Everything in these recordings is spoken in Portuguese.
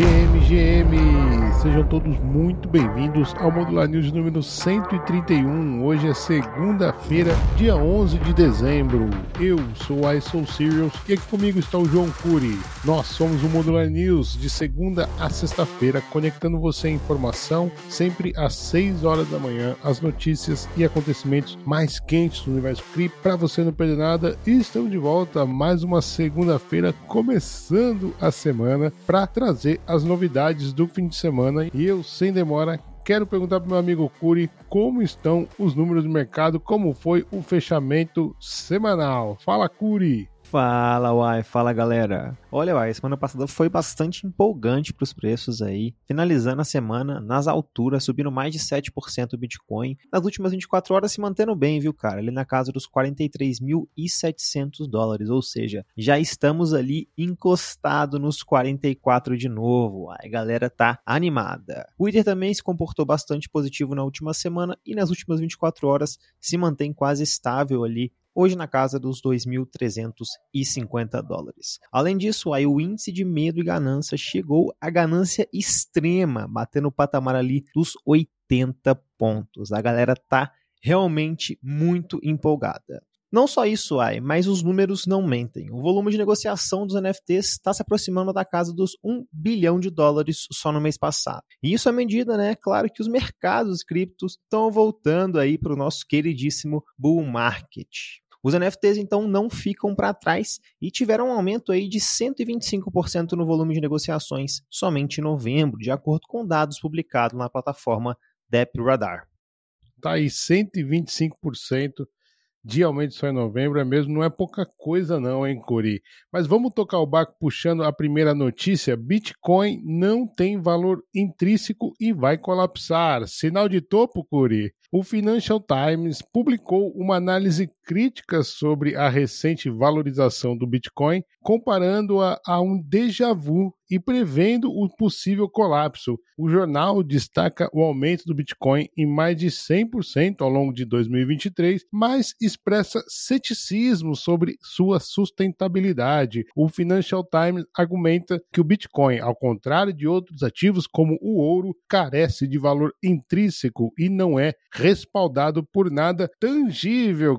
GM, GM! Sejam todos muito bem-vindos ao Modular News número 131. Hoje é segunda-feira, dia 11 de dezembro. Eu sou a Soul Serials e aqui comigo está o João Cury. Nós somos o Modular News de segunda a sexta-feira, conectando você à informação sempre às 6 horas da manhã, as notícias e acontecimentos mais quentes do universo CRI para você não perder nada. Estamos de volta mais uma segunda-feira, começando a semana para trazer as novidades do fim de semana e eu, sem demora, quero perguntar para meu amigo Curi como estão os números do mercado, como foi o fechamento semanal. Fala, Curi! Fala, Uai, fala galera. Olha, Uai, semana passada foi bastante empolgante para os preços aí, finalizando a semana nas alturas, subindo mais de 7% o Bitcoin. Nas últimas 24 horas se mantendo bem, viu, cara? Ali na casa dos 43.700 dólares, ou seja, já estamos ali encostado nos 44 de novo. A galera tá animada. O Ether também se comportou bastante positivo na última semana e nas últimas 24 horas se mantém quase estável ali hoje na casa dos 2.350 dólares. Além disso, aí o índice de medo e ganância chegou à ganância extrema, batendo o patamar ali dos 80 pontos. A galera tá realmente muito empolgada. Não só isso, ai, mas os números não mentem. O volume de negociação dos NFTs está se aproximando da casa dos 1 bilhão de dólares só no mês passado. E isso à medida, né, claro que os mercados criptos estão voltando aí para o nosso queridíssimo bull market. Os NFTs então não ficam para trás e tiveram um aumento aí de 125% no volume de negociações somente em novembro, de acordo com dados publicados na plataforma Dep Radar. Tá aí 125% de aumento só em novembro, é mesmo, não é pouca coisa não, hein, Curi? Mas vamos tocar o barco puxando a primeira notícia, Bitcoin não tem valor intrínseco e vai colapsar. Sinal de topo, Curi? O Financial Times publicou uma análise crítica sobre a recente valorização do Bitcoin, comparando-a a um déjà vu e prevendo o possível colapso. O jornal destaca o aumento do Bitcoin em mais de 100% ao longo de 2023, mas expressa ceticismo sobre sua sustentabilidade. O Financial Times argumenta que o Bitcoin, ao contrário de outros ativos como o ouro, carece de valor intrínseco e não é respaldado por nada tangível.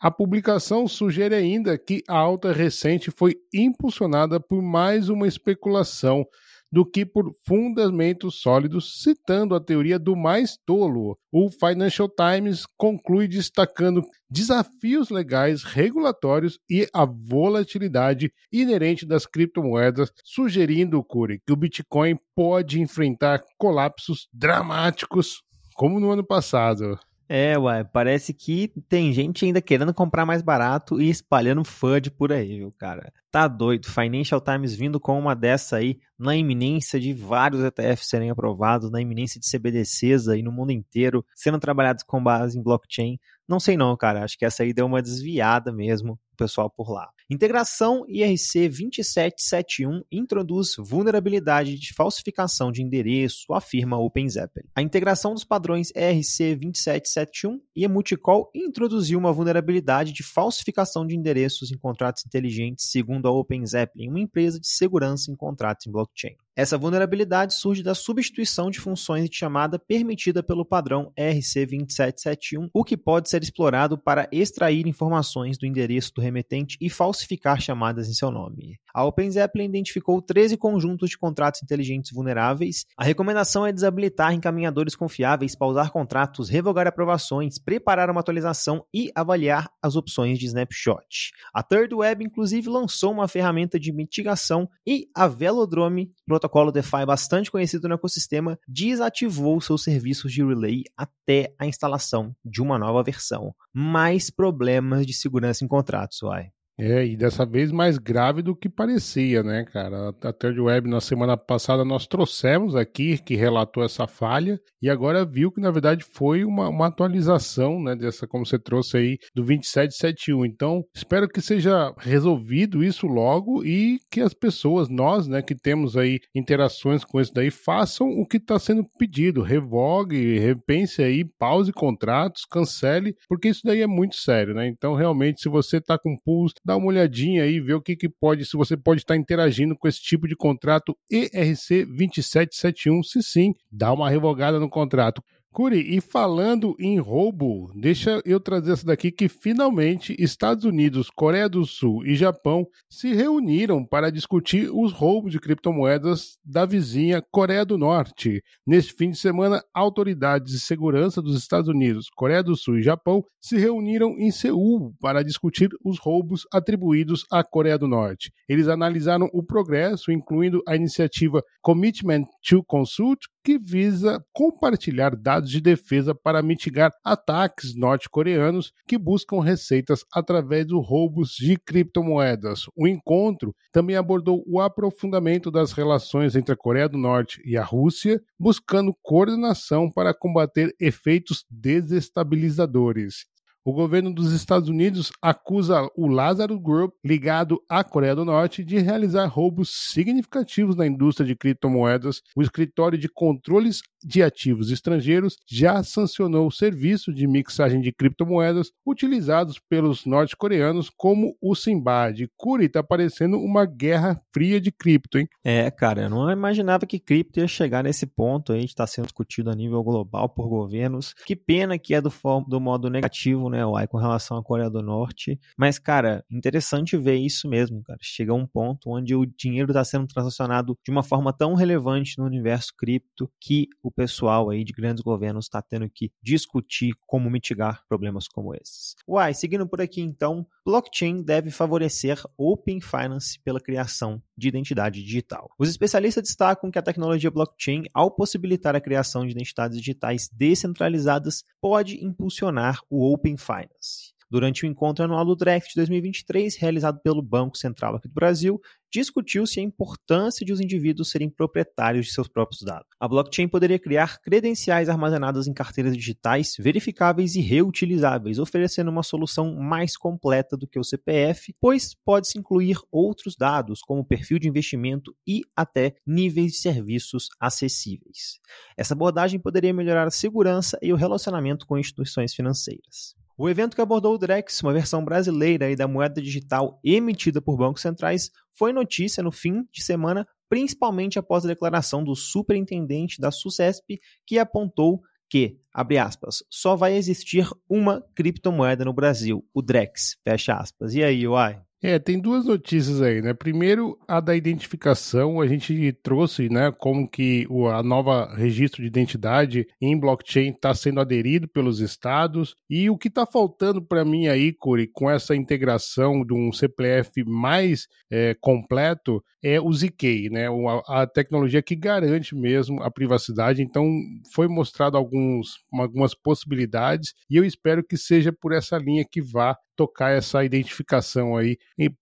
A publicação sugere ainda que a alta recente foi impulsionada por mais uma especulação especulação do que por fundamentos sólidos, citando a teoria do mais tolo. O Financial Times conclui destacando desafios legais, regulatórios e a volatilidade inerente das criptomoedas, sugerindo, Curi, que o Bitcoin pode enfrentar colapsos dramáticos, como no ano passado. É, uai, parece que tem gente ainda querendo comprar mais barato e espalhando FUD por aí, viu, cara? Tá doido. Financial Times vindo com uma dessa aí, na iminência de vários ETFs serem aprovados, na iminência de CBDCs aí no mundo inteiro, sendo trabalhados com base em blockchain. Não sei não, cara. Acho que essa aí deu uma desviada mesmo pessoal por lá. Integração IRC 2771 introduz vulnerabilidade de falsificação de endereço, afirma OpenZeppelin. A integração dos padrões ERC 2771 e Multicall introduziu uma vulnerabilidade de falsificação de endereços em contratos inteligentes, segundo a OpenZeppelin, uma empresa de segurança em contratos em blockchain. Essa vulnerabilidade surge da substituição de funções de chamada permitida pelo padrão RC2771, o que pode ser explorado para extrair informações do endereço do remetente e falsificar chamadas em seu nome. A OpenZeppelin identificou 13 conjuntos de contratos inteligentes vulneráveis. A recomendação é desabilitar encaminhadores confiáveis, pausar contratos, revogar aprovações, preparar uma atualização e avaliar as opções de snapshot. A Third Web, inclusive, lançou uma ferramenta de mitigação e a Velodrome, protocolo DeFi bastante conhecido no ecossistema, desativou seus serviços de relay até a instalação de uma nova versão. Mais problemas de segurança em contratos, uai. É, e dessa vez mais grave do que parecia, né, cara? A Third Web, na semana passada, nós trouxemos aqui que relatou essa falha e agora viu que, na verdade, foi uma, uma atualização, né, dessa, como você trouxe aí, do 2771. Então, espero que seja resolvido isso logo e que as pessoas, nós, né, que temos aí interações com isso daí, façam o que está sendo pedido. Revogue, repense aí, pause contratos, cancele, porque isso daí é muito sério, né? Então, realmente, se você está com pools dá uma olhadinha aí, ver o que, que pode, se você pode estar interagindo com esse tipo de contrato ERC 2771. Se sim, dá uma revogada no contrato. Curi, e falando em roubo, deixa eu trazer essa daqui que finalmente Estados Unidos, Coreia do Sul e Japão se reuniram para discutir os roubos de criptomoedas da vizinha Coreia do Norte. Neste fim de semana, autoridades de segurança dos Estados Unidos, Coreia do Sul e Japão se reuniram em Seul para discutir os roubos atribuídos à Coreia do Norte. Eles analisaram o progresso, incluindo a iniciativa Commitment to Consult, que visa compartilhar dados de defesa para mitigar ataques norte-coreanos que buscam receitas através dos roubos de criptomoedas. O encontro também abordou o aprofundamento das relações entre a Coreia do Norte e a Rússia, buscando coordenação para combater efeitos desestabilizadores. O governo dos Estados Unidos acusa o Lazarus Group, ligado à Coreia do Norte, de realizar roubos significativos na indústria de criptomoedas. O escritório de controles de ativos estrangeiros já sancionou o serviço de mixagem de criptomoedas utilizados pelos norte-coreanos como o Simbad. Curi está parecendo uma guerra fria de cripto, hein? É, cara, eu não imaginava que cripto ia chegar nesse ponto aí de estar tá sendo discutido a nível global por governos. Que pena que é do, do modo negativo, né? Né, Uai, com relação à Coreia do Norte. Mas, cara, interessante ver isso mesmo, cara. Chega a um ponto onde o dinheiro está sendo transacionado de uma forma tão relevante no universo cripto que o pessoal aí de grandes governos está tendo que discutir como mitigar problemas como esses. Uai, seguindo por aqui então, blockchain deve favorecer Open Finance pela criação de identidade digital. Os especialistas destacam que a tecnologia blockchain, ao possibilitar a criação de identidades digitais descentralizadas, pode impulsionar o Open Finance. Durante o encontro anual do de 2023, realizado pelo Banco Central aqui do Brasil, discutiu-se a importância de os indivíduos serem proprietários de seus próprios dados. A blockchain poderia criar credenciais armazenadas em carteiras digitais verificáveis e reutilizáveis, oferecendo uma solução mais completa do que o CPF, pois pode-se incluir outros dados, como perfil de investimento e até níveis de serviços acessíveis. Essa abordagem poderia melhorar a segurança e o relacionamento com instituições financeiras. O evento que abordou o Drex, uma versão brasileira da moeda digital emitida por bancos centrais, foi notícia no fim de semana, principalmente após a declaração do superintendente da SUSESP, que apontou que, abre aspas, só vai existir uma criptomoeda no Brasil, o Drex, fecha aspas. E aí, uai? É, tem duas notícias aí, né? Primeiro, a da identificação, a gente trouxe, né, como que o a nova registro de identidade em blockchain está sendo aderido pelos estados e o que está faltando para mim aí, Curi, com essa integração de um CPF mais é, completo é o ZK, né? A, a, tecnologia que garante mesmo a privacidade. Então, foi mostrado alguns, algumas possibilidades e eu espero que seja por essa linha que vá tocar essa identificação aí,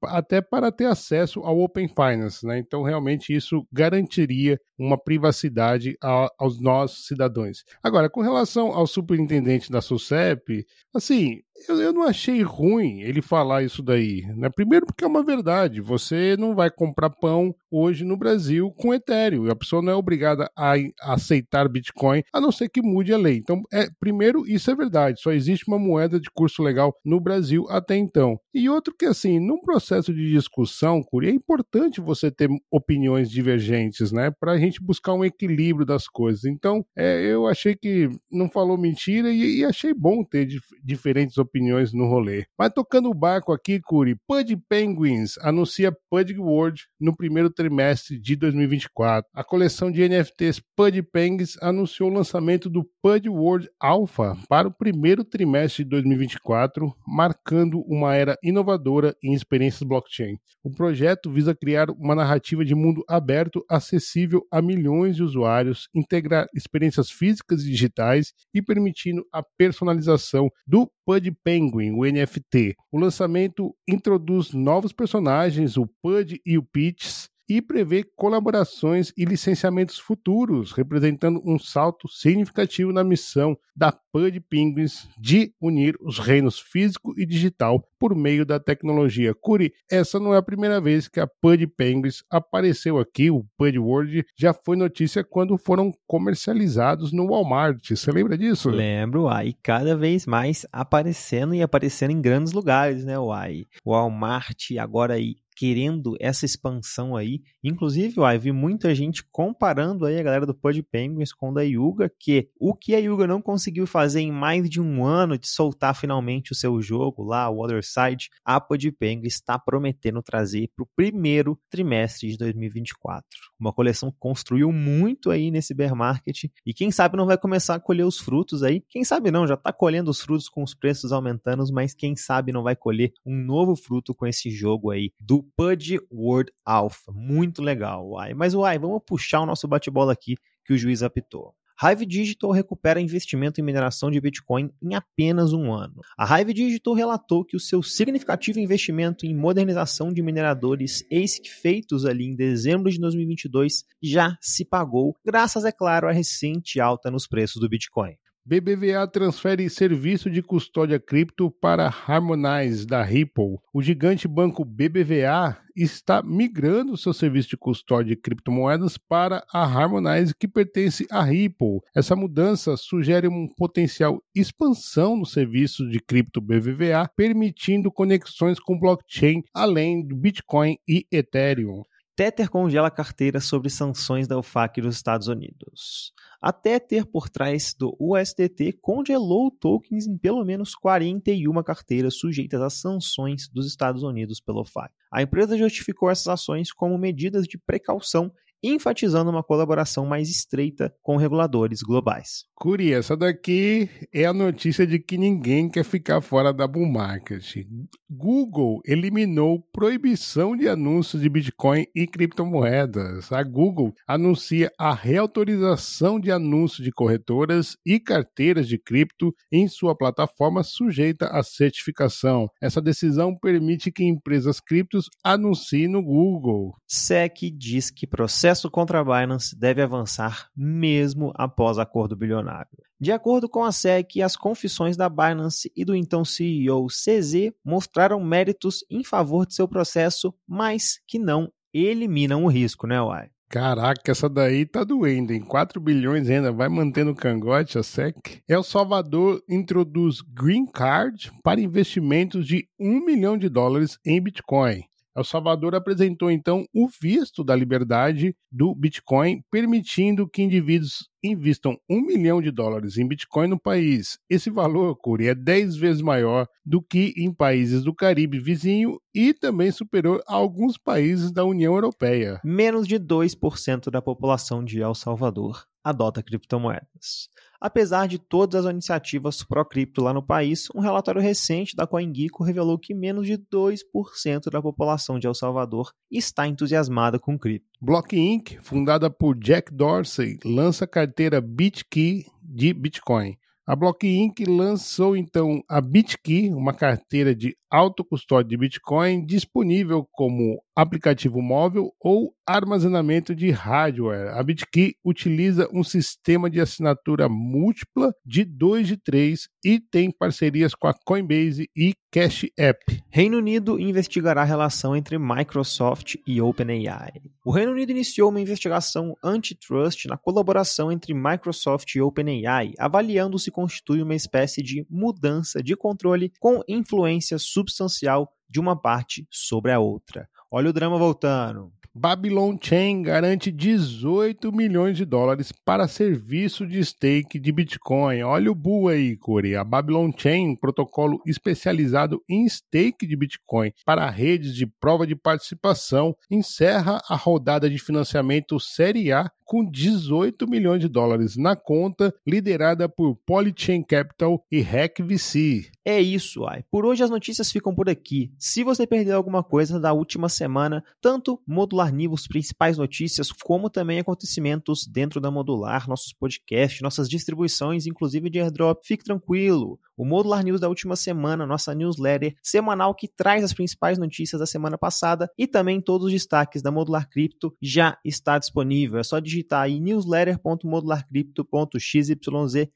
até para ter acesso ao Open Finance, né? Então, realmente, isso garantiria uma privacidade a, aos nossos cidadãos. Agora, com relação ao superintendente da SUSEP, assim, eu, eu, não achei ruim ele falar isso daí. Né? Primeiro, porque é uma verdade. Você não vai comprar pão hoje no Brasil com Ethereum. A pessoa não é obrigada a, aceitar Bitcoin, a não ser que mude a lei. Então, é, primeiro, isso é verdade. Só existe uma moeda de curso legal no Brasil até então. E outro que, assim, num processo de discussão, Curi, é importante você ter opiniões divergentes, né? Para a gente buscar um equilíbrio das coisas. Então, é, eu achei que não falou mentira e, e achei bom ter dif diferentes opiniões no rolê. Mas tocando o barco aqui, Curi, Pud Penguins anuncia Pud World no primeiro trimestre de 2024. A coleção de NFTs Pud Penguins anunciou o lançamento do Pud World Alpha para o primeiro trimestre de 2024, marcando uma era inovadora em experiências blockchain. O projeto visa criar uma narrativa de mundo aberto acessível a milhões de usuários, integrar experiências físicas e digitais e permitindo a personalização do Pud Penguin, o NFT. O lançamento introduz novos personagens, o Pud e o Peach, e prevê colaborações e licenciamentos futuros, representando um salto significativo na missão da Pud Penguins de unir os reinos físico e digital por meio da tecnologia. Curi, essa não é a primeira vez que a Pud Penguins apareceu aqui, o Pud World já foi notícia quando foram comercializados no Walmart. Você lembra disso? Lembro, aí cada vez mais aparecendo e aparecendo em grandes lugares, né, Uai? Walmart agora aí querendo essa expansão aí. Inclusive, eu vi muita gente comparando aí a galera do Pud Penguins com da Yuga, que o que a Yuga não conseguiu fazer em mais de um ano de soltar finalmente o seu jogo lá, o Other Side, a Pud Penguins está prometendo trazer para o primeiro trimestre de 2024. Uma coleção que construiu muito aí nesse bear market e quem sabe não vai começar a colher os frutos aí. Quem sabe não, já está colhendo os frutos com os preços aumentando, mas quem sabe não vai colher um novo fruto com esse jogo aí do Pud World Alpha. Muito legal, uai. Mas, uai, vamos puxar o nosso bate-bola aqui que o juiz apitou. Hive Digital recupera investimento em mineração de Bitcoin em apenas um ano. A Hive Digital relatou que o seu significativo investimento em modernização de mineradores ASIC feitos ali em dezembro de 2022 já se pagou, graças, é claro, à recente alta nos preços do Bitcoin. BBVA transfere serviço de custódia cripto para Harmonize da Ripple. O gigante banco BBVA está migrando seu serviço de custódia de criptomoedas para a Harmonize, que pertence à Ripple. Essa mudança sugere uma potencial expansão no serviço de cripto BBVA, permitindo conexões com blockchain além do Bitcoin e Ethereum. Tether congela carteira sobre sanções da UFAC dos Estados Unidos. A Tether, por trás do USDT, congelou tokens em pelo menos 41 carteiras sujeitas às sanções dos Estados Unidos pela UFAC. A empresa justificou essas ações como medidas de precaução enfatizando uma colaboração mais estreita com reguladores globais. Curi, essa daqui é a notícia de que ninguém quer ficar fora da bull market. Google eliminou proibição de anúncios de Bitcoin e criptomoedas. A Google anuncia a reautorização de anúncios de corretoras e carteiras de cripto em sua plataforma sujeita à certificação. Essa decisão permite que empresas criptos anunciem no Google. SEC diz que processo processo contra a Binance deve avançar mesmo após acordo bilionário. De acordo com a SEC, as confissões da Binance e do então CEO CZ mostraram méritos em favor de seu processo, mas que não eliminam o risco, né, Uai? Caraca, essa daí tá doendo, em 4 bilhões ainda, vai mantendo o cangote a SEC. El Salvador introduz Green Card para investimentos de 1 milhão de dólares em Bitcoin. El Salvador apresentou então o visto da liberdade do Bitcoin, permitindo que indivíduos invistam um milhão de dólares em Bitcoin no país. Esse valor, Curi, é 10 vezes maior do que em países do Caribe vizinho e também superior a alguns países da União Europeia. Menos de 2% da população de El Salvador adota criptomoedas. Apesar de todas as iniciativas pró-cripto lá no país, um relatório recente da CoinGecko revelou que menos de 2% da população de El Salvador está entusiasmada com cripto. Block Inc., fundada por Jack Dorsey, lança carteira BitKey de Bitcoin. A Block Inc. lançou então a BitKey, uma carteira de autocustódia de Bitcoin disponível como aplicativo móvel ou armazenamento de hardware. A BitKey utiliza um sistema de assinatura múltipla de 2 de 3 e tem parcerias com a Coinbase e Cash App. Reino Unido investigará a relação entre Microsoft e OpenAI. O Reino Unido iniciou uma investigação antitrust na colaboração entre Microsoft e OpenAI, avaliando se constitui uma espécie de mudança de controle com influência substancial de uma parte sobre a outra. Olha o drama voltando. Babylon Chain garante 18 milhões de dólares para serviço de stake de Bitcoin. Olha o bull aí, Corey. A Babylon Chain, protocolo especializado em stake de Bitcoin para redes de prova de participação, encerra a rodada de financiamento Série A com 18 milhões de dólares na conta, liderada por Polychain Capital e HackVC. É isso, ai. Por hoje as notícias ficam por aqui. Se você perdeu alguma coisa da última semana, tanto Modular News, principais notícias, como também acontecimentos dentro da Modular, nossos podcasts, nossas distribuições, inclusive de airdrop, fique tranquilo. O Modular News da última semana, nossa newsletter semanal que traz as principais notícias da semana passada e também todos os destaques da Modular Cripto já está disponível. É só digitar aí newsletter.modularcrypto.xyz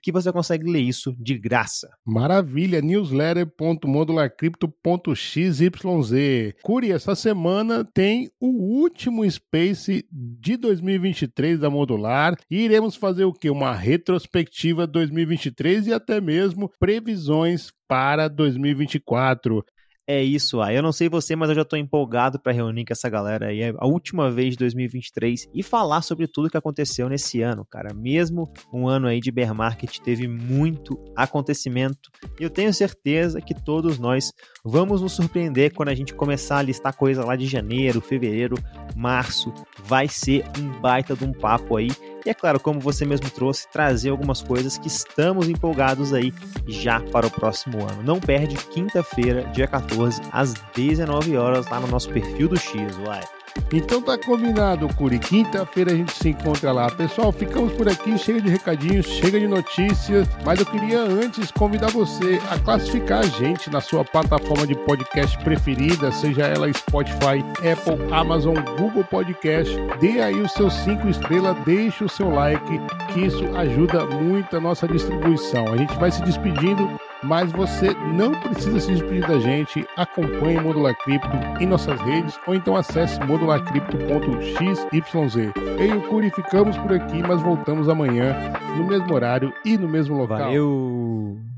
que você consegue ler isso de graça. Maravilha, newsletter.modularcrypto.xyz. Curi, essa semana tem o último Space de 2023 da Modular e iremos fazer o que? Uma retrospectiva 2023 e até mesmo previsões para 2024. É isso, ah. Eu não sei você, mas eu já tô empolgado para reunir com essa galera aí, a última vez de 2023 e falar sobre tudo que aconteceu nesse ano, cara. Mesmo um ano aí de bear market teve muito acontecimento e eu tenho certeza que todos nós vamos nos surpreender quando a gente começar a listar coisa lá de janeiro, fevereiro, março. Vai ser um baita de um papo aí e é claro, como você mesmo trouxe, trazer algumas coisas que estamos empolgados aí já para o próximo ano. Não perde quinta-feira, dia 14, às 19 horas, lá no nosso perfil do X, uai. Então tá combinado, Curi. Quinta-feira a gente se encontra lá. Pessoal, ficamos por aqui, chega de recadinhos, chega de notícias, mas eu queria antes convidar você a classificar a gente na sua plataforma de podcast preferida, seja ela Spotify, Apple, Amazon, Google Podcast. Dê aí os seus cinco estrelas, deixe o seu like, que isso ajuda muito a nossa distribuição. A gente vai se despedindo mas você não precisa se despedir da gente. Acompanhe o Modular Cripto em nossas redes ou então acesse modularcrypto.xyz. Eu e o Curi ficamos por aqui, mas voltamos amanhã no mesmo horário e no mesmo local. Valeu!